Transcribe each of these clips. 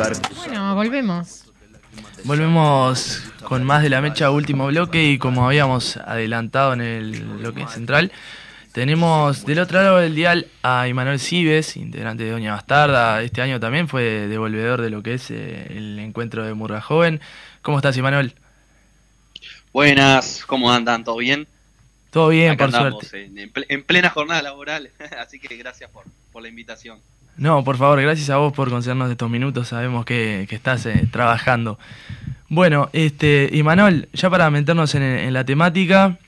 azúcar. Bueno, volvemos. Volvemos con más de la mecha último bloque y como habíamos adelantado en el bloque central, tenemos del otro lado del dial a Imanuel Cibes, integrante de Doña Bastarda. Este año también fue devolvedor de lo que es eh, el encuentro de Murga Joven. ¿Cómo estás, Imanuel? Buenas, ¿cómo andan? ¿Todo bien? Todo bien, Acá por andamos suerte. En, en plena jornada laboral, así que gracias por, por la invitación. No, por favor, gracias a vos por concedernos estos minutos. Sabemos que, que estás eh, trabajando. Bueno, este, Imanol, ya para meternos en, en la temática,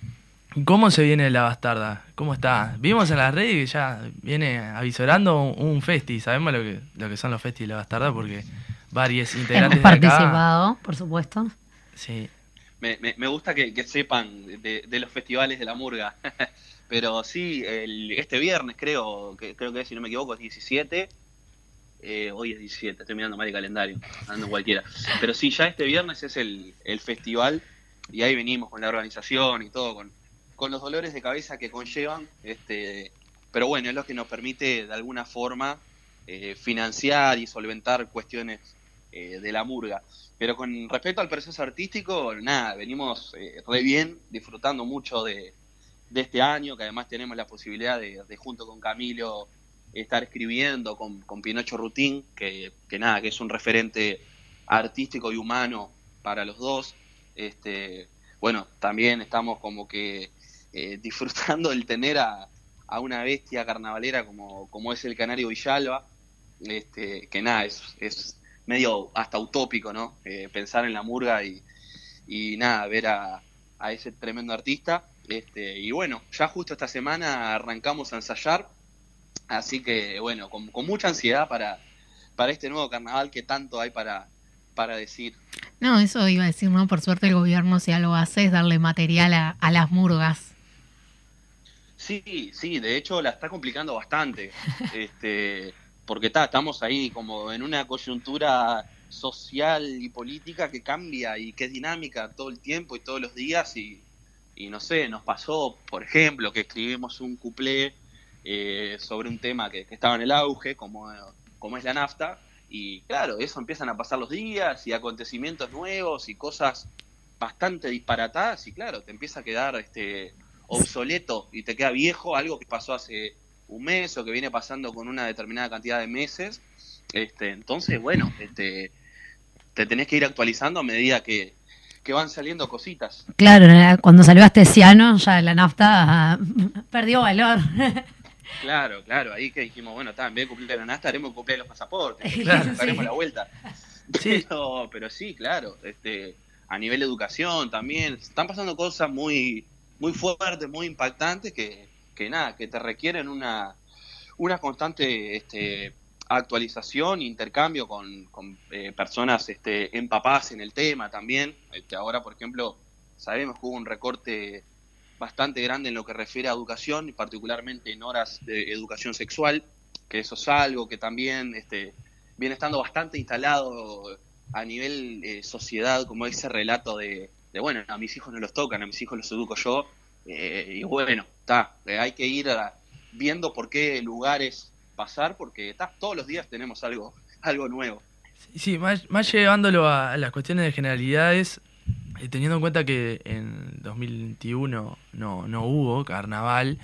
¿cómo se viene la bastarda? ¿Cómo está? Vimos en las redes que ya viene avisorando un, un festi. Sabemos lo que, lo que son los festis de la bastarda porque varios Hemos integrantes de acá. participado, por supuesto. Sí. Me, me- me gusta que, que sepan de, de los festivales de la murga. Pero sí, el- este viernes creo, que creo que si no me equivoco es 17. Eh, hoy es 17, estoy mirando mal el calendario, ando en cualquiera. Pero sí, ya este viernes es el, el festival y ahí venimos con la organización y todo, con, con los dolores de cabeza que conllevan. Este, pero bueno, es lo que nos permite de alguna forma eh, financiar y solventar cuestiones eh, de la murga. Pero con respecto al proceso artístico, nada, venimos eh, re bien, disfrutando mucho de, de este año, que además tenemos la posibilidad de, junto con Camilo estar escribiendo con, con Pinocho Rutín, que, que nada, que es un referente artístico y humano para los dos. Este, bueno, también estamos como que eh, disfrutando el tener a, a una bestia carnavalera como, como es el Canario Villalba, este, que nada, es, es medio hasta utópico, ¿no? Eh, pensar en la murga y, y nada, ver a, a ese tremendo artista. Este, y bueno, ya justo esta semana arrancamos a ensayar, así que bueno, con, con mucha ansiedad para, para este nuevo carnaval que tanto hay para, para decir. No, eso iba a decir, ¿no? Por suerte el gobierno si algo hace es darle material a, a las murgas. Sí, sí, de hecho la está complicando bastante, este, porque está, estamos ahí como en una coyuntura social y política que cambia y que es dinámica todo el tiempo y todos los días y, y no sé, nos pasó, por ejemplo, que escribimos un cuplé eh, sobre un tema que, estaba en el auge, como, como es la nafta, y claro, eso empiezan a pasar los días y acontecimientos nuevos y cosas bastante disparatadas y claro, te empieza a quedar este obsoleto y te queda viejo algo que pasó hace un mes o que viene pasando con una determinada cantidad de meses. Este, entonces, bueno, este, te tenés que ir actualizando a medida que, que van saliendo cositas. Claro, eh, cuando salió Astesiano ya la nafta ah, perdió valor. Claro, claro, ahí que dijimos, bueno, está, en vez de cumplir la nasta, haremos cumplir los pasaportes, Claro. haremos Sí. la vuelta. Sí. Pero, pero sí, claro, este, a nivel de educación también, están pasando cosas muy, muy fuertes, muy impactantes que, que nada, que te requieren una, una constante este, actualización, intercambio con, con, eh, personas este, empapadas en el tema también. Este, ahora, por ejemplo, sabemos que hubo un recorte bastante grande en lo que refiere a educación y particularmente en horas de educación sexual, que eso es algo que también este, viene estando bastante instalado a nivel eh, sociedad, como ese relato de, bueno, a mis hijos no los tocan, a mis hijos los educo yo, eh, y bueno, está, hay que ir a- viendo por qué lugares pasar, porque está, todos los días tenemos algo, algo nuevo. Sí, más, más llevándolo a, a las cuestiones de generalidades, eh, teniendo en cuenta que en 2021 no, no hubo carnaval,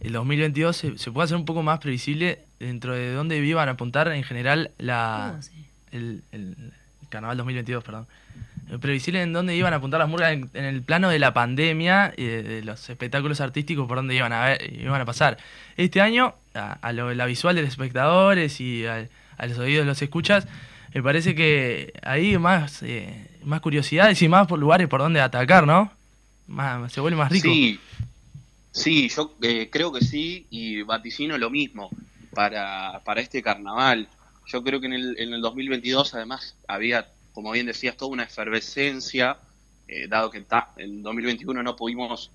el 2022 se, se puede hacer un poco más previsible dentro de dónde iban a apuntar en general la, Oh, sí. el, el carnaval 2022, perdón. Eh, Previsible en dónde iban a apuntar las murgas en, en el plano de la pandemia y de, de los espectáculos artísticos por dónde iban a ver, iban a pasar. Este año, a, a lo- la visual de los espectadores y a, a los oídos de los escuchas, me parece que hay más, eh, más curiosidades y más por lugares por donde atacar, ¿no? Más, se vuelve más rico. Sí, sí, yo eh, creo que sí y vaticino lo mismo para, para este carnaval. Yo creo que en el, en el 2022 además había, como bien decías, toda una efervescencia, eh, dado que ta, en 2021 no pudimos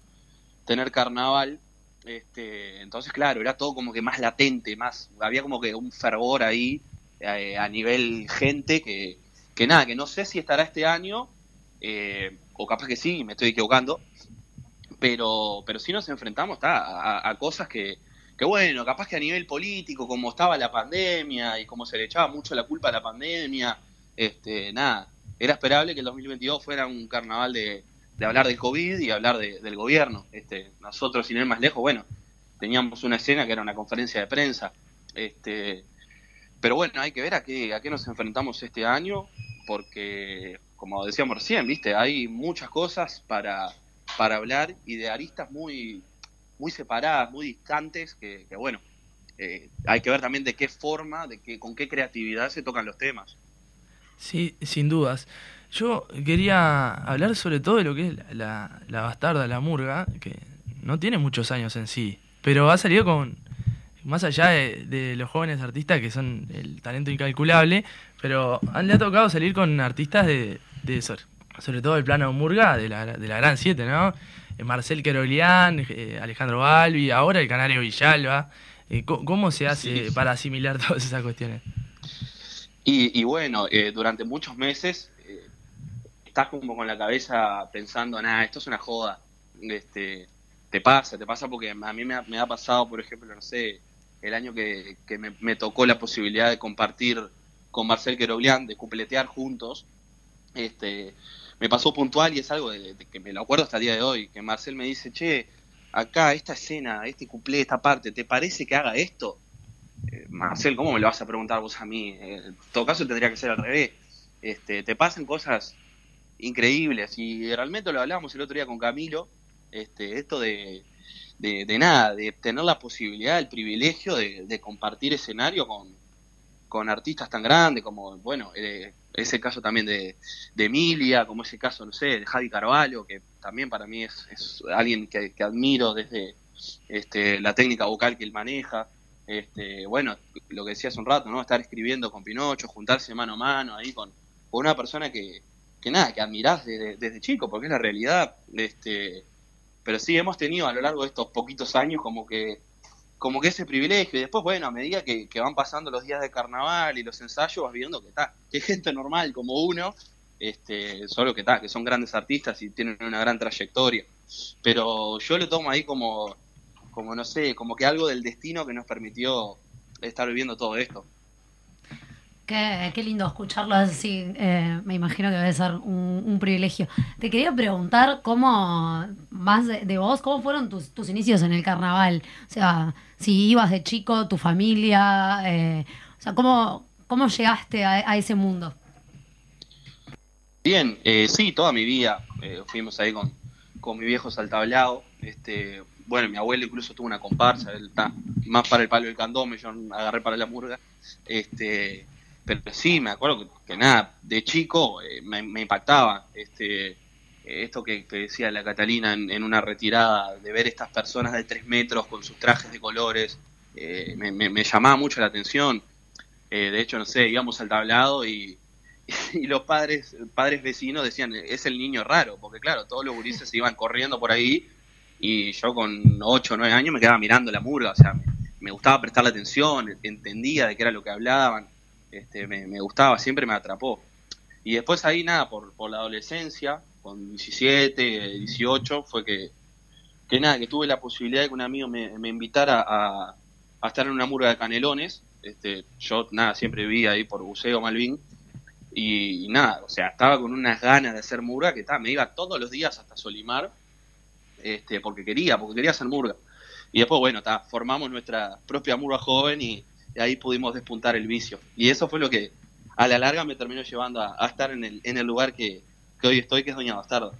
tener carnaval. Este, entonces, claro, era todo como que más latente, más había como que un fervor ahí eh, a nivel gente que, que nada, que no sé si estará este año, eh, o capaz que sí, me estoy equivocando, pero, pero sí nos enfrentamos ta, a, a cosas que, que, bueno, capaz que a nivel político, como estaba la pandemia y como se le echaba mucho la culpa a la pandemia, este, nada, era esperable que el 2022 fuera un carnaval de, de hablar del COVID y hablar del gobierno. Este, nosotros, sin ir más lejos, bueno, teníamos una escena que era una conferencia de prensa. Este, pero bueno, hay que ver a qué, a qué nos enfrentamos este año, porque, como decíamos recién, viste, hay muchas cosas para, para hablar y de aristas muy, muy separadas, muy distantes, que, bueno, eh, hay que ver también de qué forma, de qué, con qué creatividad se tocan los temas. Sí, sin dudas. Yo quería hablar sobre todo de lo que es la, la, bastarda, la murga, que no tiene muchos años en sí, pero ha salido con, más allá de, los jóvenes artistas que son el talento incalculable, pero le ha tocado salir con artistas de, de sobre todo el plano murga, de la, de la Gran Siete, ¿no? Eh, Marcel Querolián, eh, Alejandro Balbi, ahora el Canario Villalba. Eh, ¿Cómo se hace para asimilar todas esas cuestiones? Y, bueno, durante muchos meses estás como con la cabeza pensando, nada, esto es una joda. Este, te pasa, te pasa porque a mí me ha, me ha pasado, por ejemplo, no sé, el año que, me, tocó la posibilidad de compartir con Marcel Queroblián, de cupletear juntos, este, me pasó puntual y es algo de, que me lo acuerdo hasta el día de hoy, que Marcel me dice, che, acá, esta escena, este cuplé, esta parte, ¿te parece que haga esto? Eh, Marcel, ¿cómo me lo vas a preguntar vos a mí? Eh, en todo caso tendría que ser al revés. Este, te pasan cosas increíbles y realmente lo hablamos el otro día con Camilo, este, esto de, de, nada, de tener la posibilidad, el privilegio de, compartir escenario con, con, artistas tan grandes como, bueno, eh, ese caso también de, Emilia, como ese caso, no sé, de Javi Carvalho, que también para mí es, alguien que, admiro desde este, la técnica vocal que él maneja. Este, bueno, lo que decía hace un rato, ¿no? Estar escribiendo con Pinocho, juntarse mano a mano ahí con, una persona que, que nada, que admirás desde, chico, porque es la realidad. Este, pero sí hemos tenido a lo largo de estos poquitos años como que como que ese privilegio y después bueno a medida que, van pasando los días de carnaval y los ensayos vas viendo que está que gente normal como uno este solo que está que son grandes artistas y tienen una gran trayectoria pero yo lo tomo ahí como como no sé como que algo del destino que nos permitió estar viviendo todo esto Qué, lindo escucharlo así. Eh, me imagino que debe ser un, privilegio. Te quería preguntar cómo, más de, vos, cómo fueron tus, tus, inicios en el carnaval. O sea, si ibas de chico, tu familia, eh, o sea, cómo, cómo llegaste a, ese mundo. Bien, eh, sí, toda mi vida. fuimos ahí con, con mi viejo saltablado. Este, bueno, mi abuelo incluso tuvo una comparsa, él está más para el palo del candome, yo agarré para la murga. Este, pero sí, me acuerdo que, nada, de chico eh, me, impactaba este esto que, decía la Catalina en, una retirada, de ver estas personas de tres metros con sus trajes de colores, eh, me, llamaba mucho la atención. Eh, de hecho, no sé, íbamos al tablado y, y los padres padres vecinos decían, es el niño raro, porque claro, todos los gurises se iban corriendo por ahí y yo con 8 o 9 años me quedaba mirando la murga, o sea, me, me gustaba prestarle atención, entendía de qué era lo que hablaban este, me, gustaba, siempre me atrapó. Y después ahí nada, por, la adolescencia, con 17, 18, fue que, que nada, que tuve la posibilidad de que un amigo me, invitara a, estar en una murga de canelones. Este, yo nada, siempre vivía ahí por Buceo Malvin. Y, nada, o sea, estaba con unas ganas de hacer murga que me iba todos los días hasta Solimar, este, porque quería, porque quería hacer murga. Y después, bueno, formamos nuestra propia murga joven y, ahí pudimos despuntar el vicio. Y eso fue lo que a la larga me terminó llevando a, estar en el, en el lugar que, hoy estoy, que es Doña Bastardo.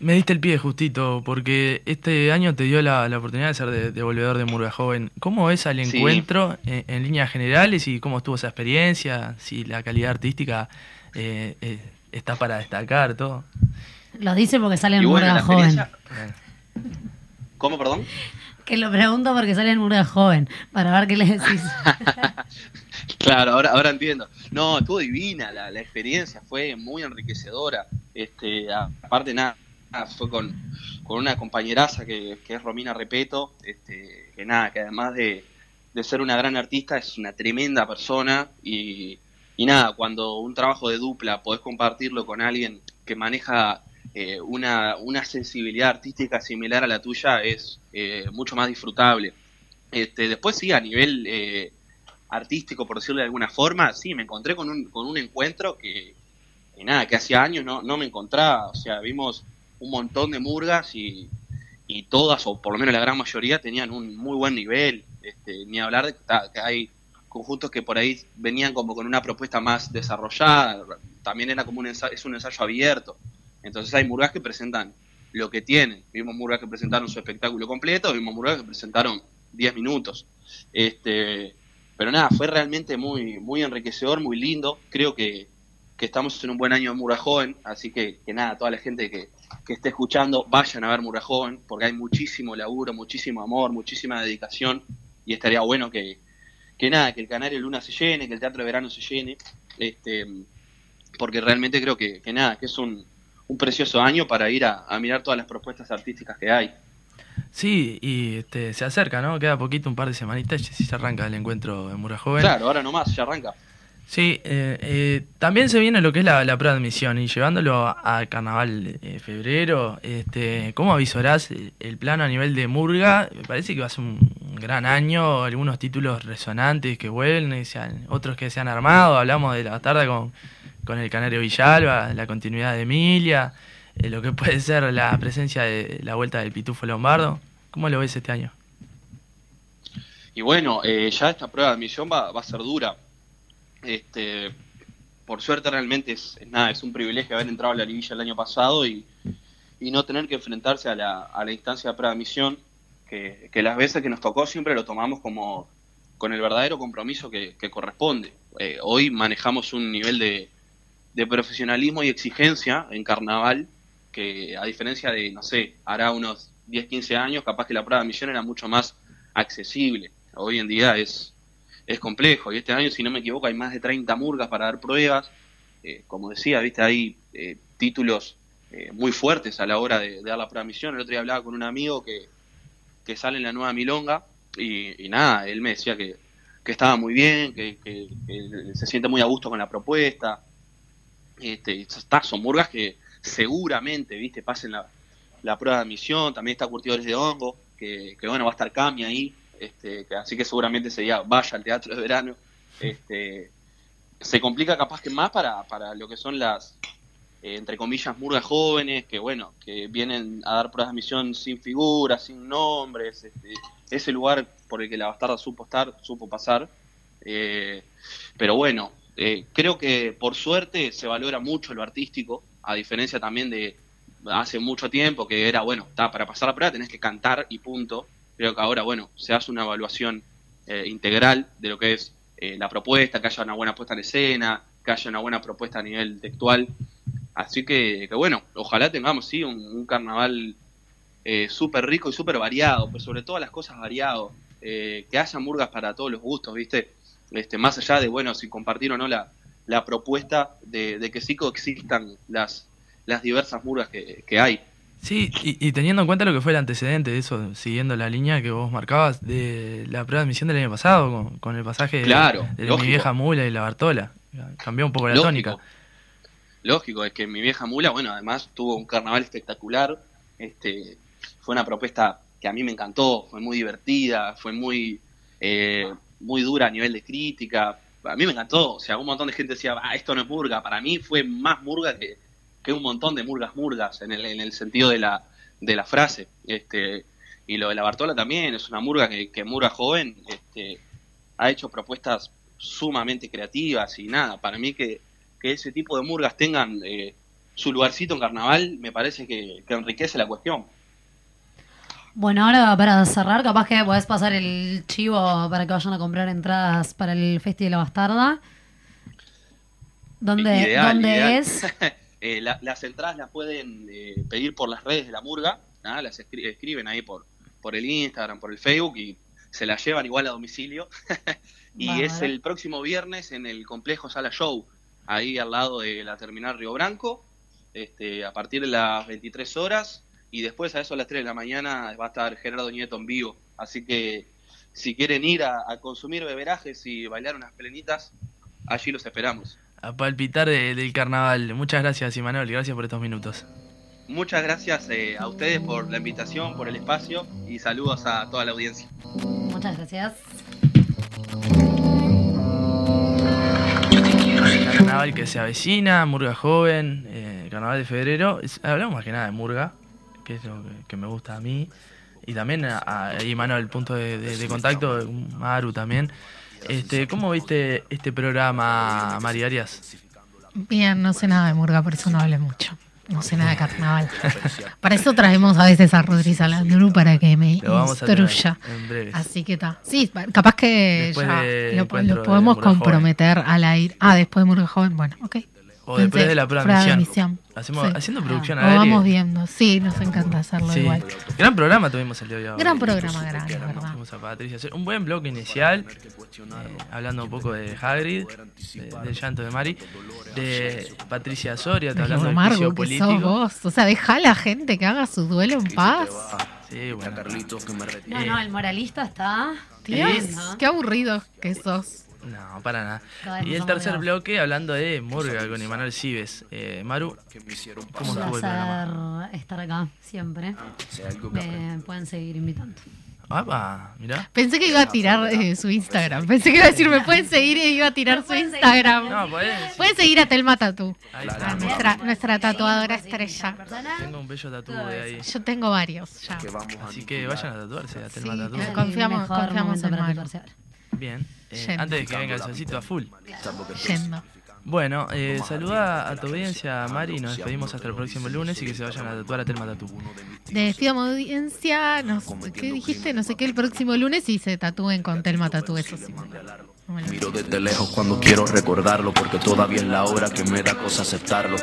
Me diste el pie justito, porque este año te dio la, oportunidad de ser de, devolvedor de Murga Joven. ¿Cómo ves al encuentro en, líneas generales y cómo estuvo esa experiencia? Si la calidad artística eh, eh, está para destacar, todo. Lo dice porque sale en Murga Joven. ¿Cómo, perdón? Que lo pregunto porque sale en Murga joven, para ver qué le decís. claro, ahora, ahora entiendo. No, estuvo divina la, la experiencia, fue muy enriquecedora. Este, aparte nada, fue con, con una compañeraza que, que, es Romina Repeto, este, que nada, que además de, de ser una gran artista es una tremenda persona y, y nada, cuando un trabajo de dupla podés compartirlo con alguien que maneja eh, una, una sensibilidad artística similar a la tuya es eh, mucho más disfrutable. Este, después sí, a nivel, eh, artístico, por decirlo de alguna forma, sí, me encontré con un, con un encuentro que, nada, que hacía años no, no me encontraba. O sea, vimos un montón de murgas y, y todas, o por lo menos la gran mayoría, tenían un muy buen nivel. Este, ni hablar de que hay conjuntos que por ahí venían como con una propuesta más desarrollada. También era como un ensayo, es un ensayo abierto. Entonces hay murgas que presentan lo que tienen. Vimos murgas que presentaron su espectáculo completo, vimos murgas que presentaron 10 minutos. Este, pero nada, fue realmente muy, muy enriquecedor, muy lindo. Creo que, que estamos en un buen año de Murga Joven, así que, que nada, toda la gente que, que esté escuchando, vayan a ver Murga Joven, porque hay muchísimo laburo, muchísimo amor, muchísima dedicación, y estaría bueno que, que nada, que el Canario Luna se llene, que el Teatro de Verano se llene, este, porque realmente creo que, que nada, que es un, un precioso año para ir a, a mirar todas las propuestas artísticas que hay. Sí, y este, se acerca, ¿no? Queda poquito, un par de semanitas y se arranca el encuentro en Murga Joven. Claro, ahora nomás, ya arranca. Sí, eh, eh, también se viene lo que es la, la prueba de admisión y llevándolo al carnaval de febrero, este, ¿cómo avisorás el, plano a nivel de Murga? Me parece que va a ser un, gran año, algunos títulos resonantes que vuelven, sean- otros que se han armado, hablamos de la tarde con, con el Canario Villalba, la continuidad de Emilia, eh, lo que puede ser la presencia de la vuelta del Pitufo Lombardo. ¿Cómo lo ves este año? Y bueno, eh, ya esta prueba de admisión va, va a ser dura. Este, por suerte realmente es, es nada, es un privilegio haber entrado a la liguilla el año pasado y, no tener que enfrentarse a la, a la instancia de prueba de admisión, que, las veces que nos tocó siempre lo tomamos como con el verdadero compromiso que, que corresponde. Eh, hoy manejamos un nivel de, de profesionalismo y exigencia en carnaval que a diferencia de, no sé, hará unos 10, 15 años, capaz que la prueba de admisión era mucho más accesible. Hoy en día es, es complejo y este año, si no me equivoco, hay más de 30 murgas para dar pruebas. Eh, como decía, viste, hay eh, títulos eh, muy fuertes a la hora de, dar la prueba de admisión. El otro día hablaba con un amigo que, que sale en la nueva Milonga y, nada, él me decía que, que estaba muy bien, que- que se siente muy a gusto con la propuesta. Este, está, son murgas que seguramente, viste, pasen la, la prueba de admisión, también está Curtidores de Hongo, que, que bueno, va a estar Cami ahí, este, que, así que seguramente ese día vaya al teatro de verano. Este, se complica capaz que más para, para lo que son las, eh, entre comillas, murgas jóvenes, que bueno, que vienen a dar pruebas de admisión sin figuras, sin nombres, este, ese lugar por el que la bastarda supo estar, supo pasar. Eh, pero bueno, eh, creo que por suerte se valora mucho lo artístico, a diferencia también de hace mucho tiempo que era, bueno, está para pasar la prueba tenés que cantar y punto. Creo que ahora, bueno, se hace una evaluación eh, integral de lo que es eh, la propuesta, que haya una buena puesta en escena, que haya una buena propuesta a nivel textual. Así que, bueno, ojalá tengamos, sí, un, carnaval eh, súper rico y súper variado, pero sobre todo las cosas variado, eh, que haya murgas para todos los gustos, ¿viste? Este, más allá de, bueno, si compartir o no la, la propuesta de, de que sí coexistan las, las diversas murgas que, que hay. Sí, y, y teniendo en cuenta lo que fue el antecedente de eso, siguiendo la línea que vos marcabas de la prueba de admisión del año pasado, con, con el pasaje de- Claro, de, mi vieja mula y la Bartola. Cambió un poco la Lógico. tónica. Lógico, es que mi vieja mula, bueno, además tuvo un carnaval espectacular. Este, fue una propuesta que a mí me encantó, fue muy divertida, fue muy, eh, muy dura a nivel de crítica. A mí me encantó, o sea, un montón de gente decía, ah, esto no es murga. Para mí fue más murga que, que un montón de murgas murgas, en el, en el sentido de la, de la frase. Este, y lo de la Bartola también, es una murga que, que murga joven, este, ha hecho propuestas sumamente creativas y nada, para mí que, que ese tipo de murgas tengan eh, su lugarcito en carnaval, me parece que, que enriquece la cuestión. Bueno, ahora para cerrar, capaz que podés pasar el chivo para que vayan a comprar entradas para el Festi de la Bastarda. ¿Dónde, Ideal, ¿dónde ideal. es? Eh, la- las entradas las pueden eh, pedir por las redes de la murga, ¿ah? las escri- escriben ahí por, por el Instagram, por el Facebook y se las llevan igual a domicilio. y es el próximo viernes en el complejo Sala Show, ahí al lado de la terminal Río Branco, este, a partir de las 23 horas y después a eso a las 3 de la mañana va a estar Gerardo Nieto en vivo. Así que si quieren ir a, a consumir beberajes y bailar unas plenitas, allí los esperamos. A palpitar de- del carnaval. Muchas gracias, Imanol. Gracias por estos minutos. Muchas gracias eh, a ustedes por la invitación, por el espacio y saludos a toda la audiencia. Muchas gracias. carnaval que se avecina, Murga Joven, eh, carnaval de febrero. Hablamos más que nada de Murga, que es lo que, que me gusta a mí. Y también ahí, mano, el punto de, de- de contacto, Maru también. Este, ¿Cómo viste este programa, Mari Arias? Bien, no sé nada de murga, por eso no hablé mucho. No sé nada de carnaval. Para eso traemos a veces a Rodríguez Alandru para que me instruya. Así que está. Sí, capaz que ya lo, lo de podemos Murga Joven. comprometer al aire. Ah, después de Murga Joven. Bueno, ok. O después Pensé, de la prueba de. Hacemos, Sí. Haciendo producción Lo al aire. vamos viendo. Sí, nos encanta hacerlo Sí. igual. Gran programa tuvimos el día de hoy. Gran programa, grande, ¿verdad? Tuvimos a Patricia. Hacer Un buen bloque inicial, eh, hablando un poco de Hagrid, de- del llanto de Mari, de Patricia Soria, De hablando del juicio que sos político. vos. O sea, deja a la gente que haga su duelo en paz. Sí, bueno. No, no, el moralista está. Dios, qué aburrido que sos. No, para nada. Y el tercer bloque, hablando de Murga con Emanuel Cibes. Eh, Maru, ¿cómo Un estuvo el programa? placer estar acá siempre. Me pueden seguir invitando. Ah, mirá. Pensé que iba a tirar eh, su Instagram. Pensé que iba a decir, me pueden seguir y iba a tirar su. Instagram. No, podés. Pueden seguir a Telma Tatú. Ahí a nuestra, nuestra tatuadora estrella. Tengo un bello tatu de ahí. Yo tengo varios ya. Así que vayan a tatuarse a Telma Sí, Tatu. Confiamos- confiamos en Maru. Bien. Eh, antes de que venga el solcito a full. Yendo. Bueno, eh, saluda a tu audiencia, Mari, y nos despedimos hasta el próximo lunes y que se vayan a tatuar a Telma Tatu. Despido a audiencia. No sé, ¿Qué dijiste? No sé qué el próximo lunes y se tatúen con Telma Tatú. Eso sí. Miro desde lejos cuando quiero recordarlo porque todavía es la hora que me da cosa aceptarlo.